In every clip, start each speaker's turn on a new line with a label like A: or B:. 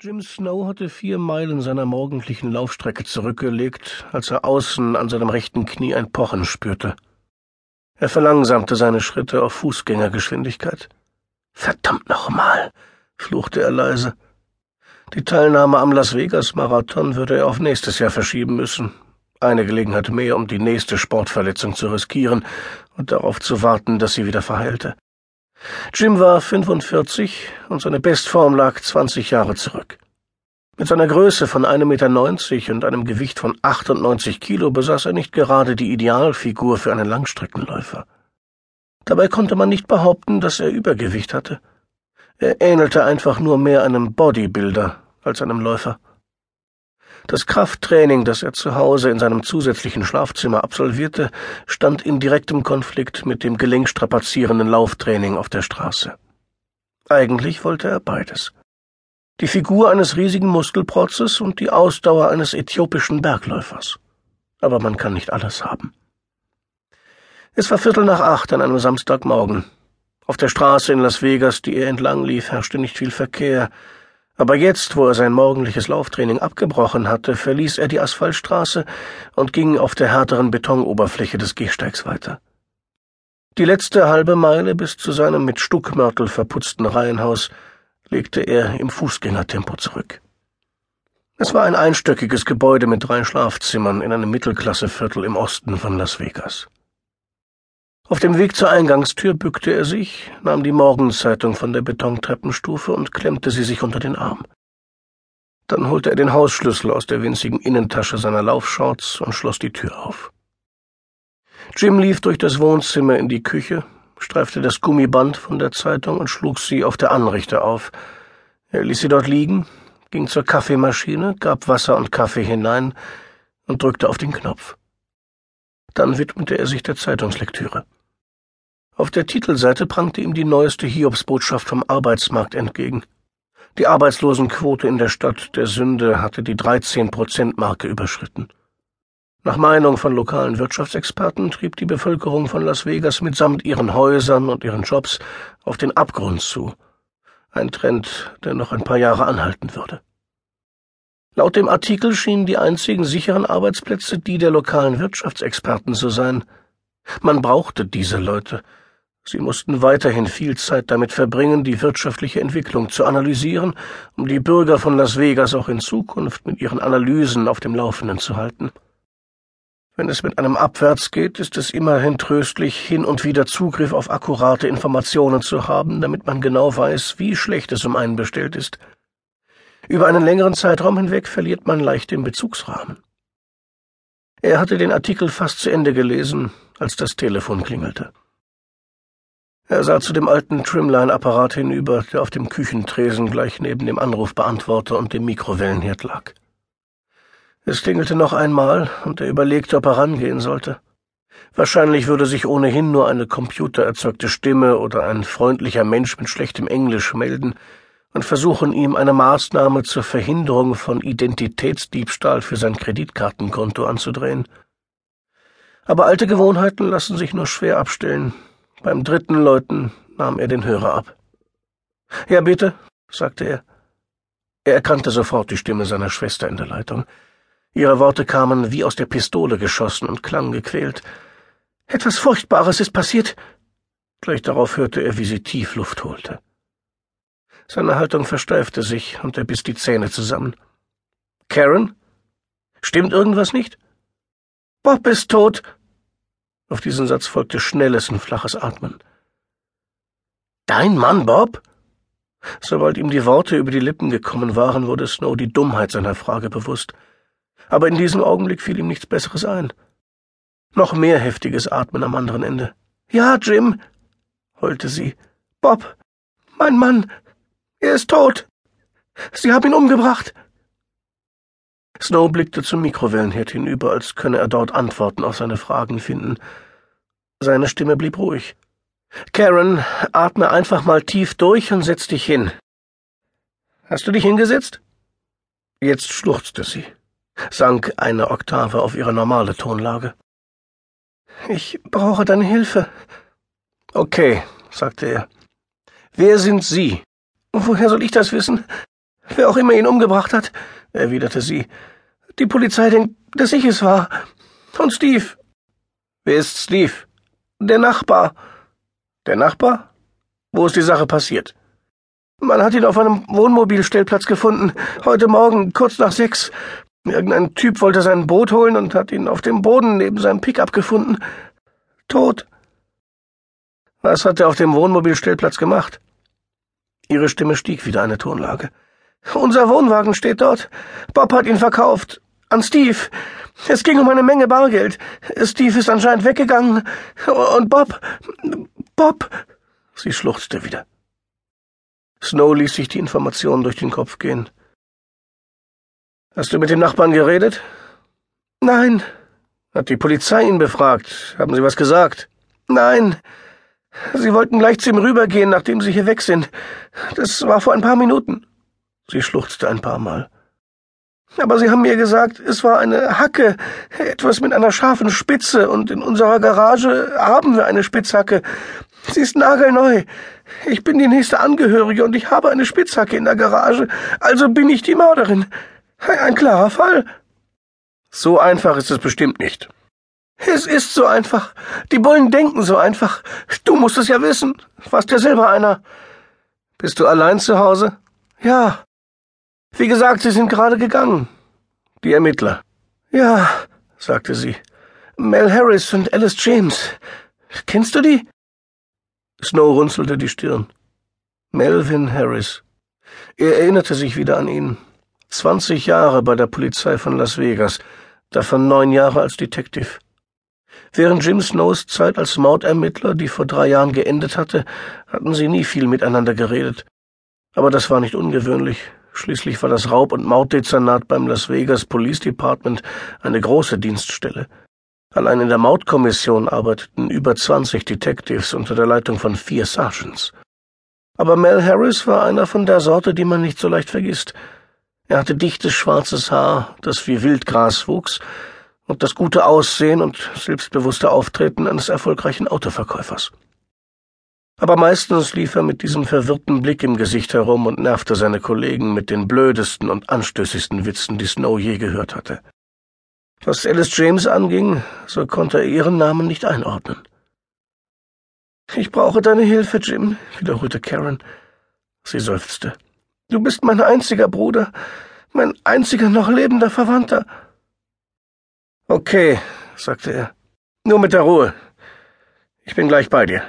A: Jim Snow hatte vier Meilen seiner morgendlichen Laufstrecke zurückgelegt, als er außen an seinem rechten Knie ein Pochen spürte. Er verlangsamte seine Schritte auf Fußgängergeschwindigkeit. Verdammt nochmal, fluchte er leise. Die Teilnahme am Las Vegas Marathon würde er auf nächstes Jahr verschieben müssen. Eine Gelegenheit mehr, um die nächste Sportverletzung zu riskieren und darauf zu warten, dass sie wieder verheilte. Jim war 45 und seine Bestform lag 20 Jahre zurück. Mit seiner Größe von 1,90 Meter und einem Gewicht von 98 Kilo besaß er nicht gerade die Idealfigur für einen Langstreckenläufer. Dabei konnte man nicht behaupten, dass er Übergewicht hatte. Er ähnelte einfach nur mehr einem Bodybuilder als einem Läufer. Das Krafttraining, das er zu Hause in seinem zusätzlichen Schlafzimmer absolvierte, stand in direktem Konflikt mit dem gelenkstrapazierenden Lauftraining auf der Straße. Eigentlich wollte er beides. Die Figur eines riesigen Muskelprotzes und die Ausdauer eines äthiopischen Bergläufers. Aber man kann nicht alles haben. Es war Viertel nach acht an einem Samstagmorgen. Auf der Straße in Las Vegas, die er entlang lief, herrschte nicht viel Verkehr, aber jetzt, wo er sein morgendliches Lauftraining abgebrochen hatte, verließ er die Asphaltstraße und ging auf der härteren Betonoberfläche des Gehsteigs weiter. Die letzte halbe Meile bis zu seinem mit Stuckmörtel verputzten Reihenhaus legte er im Fußgängertempo zurück. Es war ein einstöckiges Gebäude mit drei Schlafzimmern in einem Mittelklasseviertel im Osten von Las Vegas. Auf dem Weg zur Eingangstür bückte er sich, nahm die Morgenzeitung von der Betontreppenstufe und klemmte sie sich unter den Arm. Dann holte er den Hausschlüssel aus der winzigen Innentasche seiner Laufshorts und schloss die Tür auf. Jim lief durch das Wohnzimmer in die Küche, streifte das Gummiband von der Zeitung und schlug sie auf der Anrichte auf. Er ließ sie dort liegen, ging zur Kaffeemaschine, gab Wasser und Kaffee hinein und drückte auf den Knopf. Dann widmete er sich der Zeitungslektüre. Auf der Titelseite prangte ihm die neueste Hiobsbotschaft vom Arbeitsmarkt entgegen. Die Arbeitslosenquote in der Stadt der Sünde hatte die 13-Prozent-Marke überschritten. Nach Meinung von lokalen Wirtschaftsexperten trieb die Bevölkerung von Las Vegas mitsamt ihren Häusern und ihren Jobs auf den Abgrund zu. Ein Trend, der noch ein paar Jahre anhalten würde. Laut dem Artikel schienen die einzigen sicheren Arbeitsplätze die der lokalen Wirtschaftsexperten zu sein. Man brauchte diese Leute, Sie mussten weiterhin viel Zeit damit verbringen, die wirtschaftliche Entwicklung zu analysieren, um die Bürger von Las Vegas auch in Zukunft mit ihren Analysen auf dem Laufenden zu halten. Wenn es mit einem abwärts geht, ist es immerhin tröstlich, hin und wieder Zugriff auf akkurate Informationen zu haben, damit man genau weiß, wie schlecht es um einen bestellt ist. Über einen längeren Zeitraum hinweg verliert man leicht den Bezugsrahmen. Er hatte den Artikel fast zu Ende gelesen, als das Telefon klingelte. Er sah zu dem alten Trimline-Apparat hinüber, der auf dem Küchentresen gleich neben dem Anrufbeantworter und dem Mikrowellenherd lag. Es klingelte noch einmal, und er überlegte, ob er rangehen sollte. Wahrscheinlich würde sich ohnehin nur eine computererzeugte Stimme oder ein freundlicher Mensch mit schlechtem Englisch melden und versuchen, ihm eine Maßnahme zur Verhinderung von Identitätsdiebstahl für sein Kreditkartenkonto anzudrehen. Aber alte Gewohnheiten lassen sich nur schwer abstellen, beim dritten Läuten nahm er den Hörer ab. Ja, bitte, sagte er. Er erkannte sofort die Stimme seiner Schwester in der Leitung. Ihre Worte kamen wie aus der Pistole geschossen und klangen gequält. Etwas Furchtbares ist passiert. Gleich darauf hörte er, wie sie tief Luft holte. Seine Haltung versteifte sich und er biss die Zähne zusammen. Karen? Stimmt irgendwas nicht? Bob ist tot, auf diesen Satz folgte schnelles und flaches Atmen. Dein Mann, Bob? Sobald ihm die Worte über die Lippen gekommen waren, wurde Snow die Dummheit seiner Frage bewusst. Aber in diesem Augenblick fiel ihm nichts Besseres ein. Noch mehr heftiges Atmen am anderen Ende. Ja, Jim, heulte sie. Bob, mein Mann, er ist tot. Sie haben ihn umgebracht. Snow blickte zum Mikrowellenherd hinüber, als könne er dort Antworten auf seine Fragen finden. Seine Stimme blieb ruhig. Karen, atme einfach mal tief durch und setz dich hin. Hast du dich hingesetzt? Jetzt schluchzte sie, sank eine Oktave auf ihre normale Tonlage. Ich brauche deine Hilfe. Okay, sagte er. Wer sind Sie? Woher soll ich das wissen? Wer auch immer ihn umgebracht hat, erwiderte sie. Die Polizei denkt, dass ich es war. Und Steve.
B: Wer ist Steve?
A: Der Nachbar.
B: Der Nachbar? Wo ist die Sache passiert?
A: Man hat ihn auf einem Wohnmobilstellplatz gefunden, heute Morgen, kurz nach sechs. Irgendein Typ wollte sein Boot holen und hat ihn auf dem Boden neben seinem Pickup gefunden. Tot.
B: Was hat er auf dem Wohnmobilstellplatz gemacht?
A: Ihre Stimme stieg wieder eine Tonlage. Unser Wohnwagen steht dort. Bob hat ihn verkauft. An Steve. Es ging um eine Menge Bargeld. Steve ist anscheinend weggegangen. Und Bob. Bob. Sie schluchzte wieder. Snow ließ sich die Informationen durch den Kopf gehen.
B: Hast du mit dem Nachbarn geredet?
A: Nein.
B: Hat die Polizei ihn befragt? Haben Sie was gesagt?
A: Nein. Sie wollten gleich zu ihm rübergehen, nachdem Sie hier weg sind. Das war vor ein paar Minuten. Sie schluchzte ein paar Mal. Aber Sie haben mir gesagt, es war eine Hacke, etwas mit einer scharfen Spitze, und in unserer Garage haben wir eine Spitzhacke. Sie ist nagelneu. Ich bin die nächste Angehörige und ich habe eine Spitzhacke in der Garage, also bin ich die Mörderin. Ein klarer Fall.
B: So einfach ist es bestimmt nicht.
A: Es ist so einfach. Die Bullen denken so einfach. Du musst es ja wissen. Warst ja selber einer.
B: Bist du allein zu Hause?
A: Ja. Wie gesagt, sie sind gerade gegangen.
B: Die Ermittler.
A: Ja, sagte sie. Mel Harris und Alice James. Kennst du die?
B: Snow runzelte die Stirn.
A: Melvin Harris. Er erinnerte sich wieder an ihn. Zwanzig Jahre bei der Polizei von Las Vegas, davon neun Jahre als Detective. Während Jim Snows Zeit als Mordermittler, die vor drei Jahren geendet hatte, hatten sie nie viel miteinander geredet. Aber das war nicht ungewöhnlich. Schließlich war das Raub- und Morddezernat beim Las Vegas Police Department eine große Dienststelle. Allein in der Mordkommission arbeiteten über zwanzig Detectives unter der Leitung von vier Sergeants. Aber Mel Harris war einer von der Sorte, die man nicht so leicht vergisst. Er hatte dichtes schwarzes Haar, das wie Wildgras wuchs, und das gute Aussehen und selbstbewusste Auftreten eines erfolgreichen Autoverkäufers. Aber meistens lief er mit diesem verwirrten Blick im Gesicht herum und nervte seine Kollegen mit den blödesten und anstößigsten Witzen, die Snow je gehört hatte. Was Alice James anging, so konnte er ihren Namen nicht einordnen. Ich brauche deine Hilfe, Jim, wiederholte Karen. Sie seufzte. Du bist mein einziger Bruder, mein einziger noch lebender Verwandter.
B: Okay, sagte er. Nur mit der Ruhe. Ich bin gleich bei dir.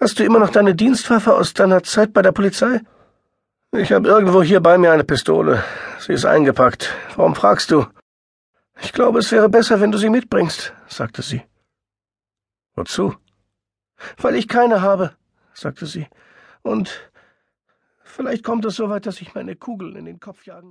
A: Hast du immer noch deine Dienstwaffe aus deiner Zeit bei der Polizei?
B: Ich habe irgendwo hier bei mir eine Pistole. Sie ist eingepackt. Warum fragst du?
A: Ich glaube, es wäre besser, wenn du sie mitbringst, sagte sie.
B: Wozu?
A: Weil ich keine habe, sagte sie. Und Vielleicht kommt es so weit, dass ich meine Kugeln in den Kopf jagen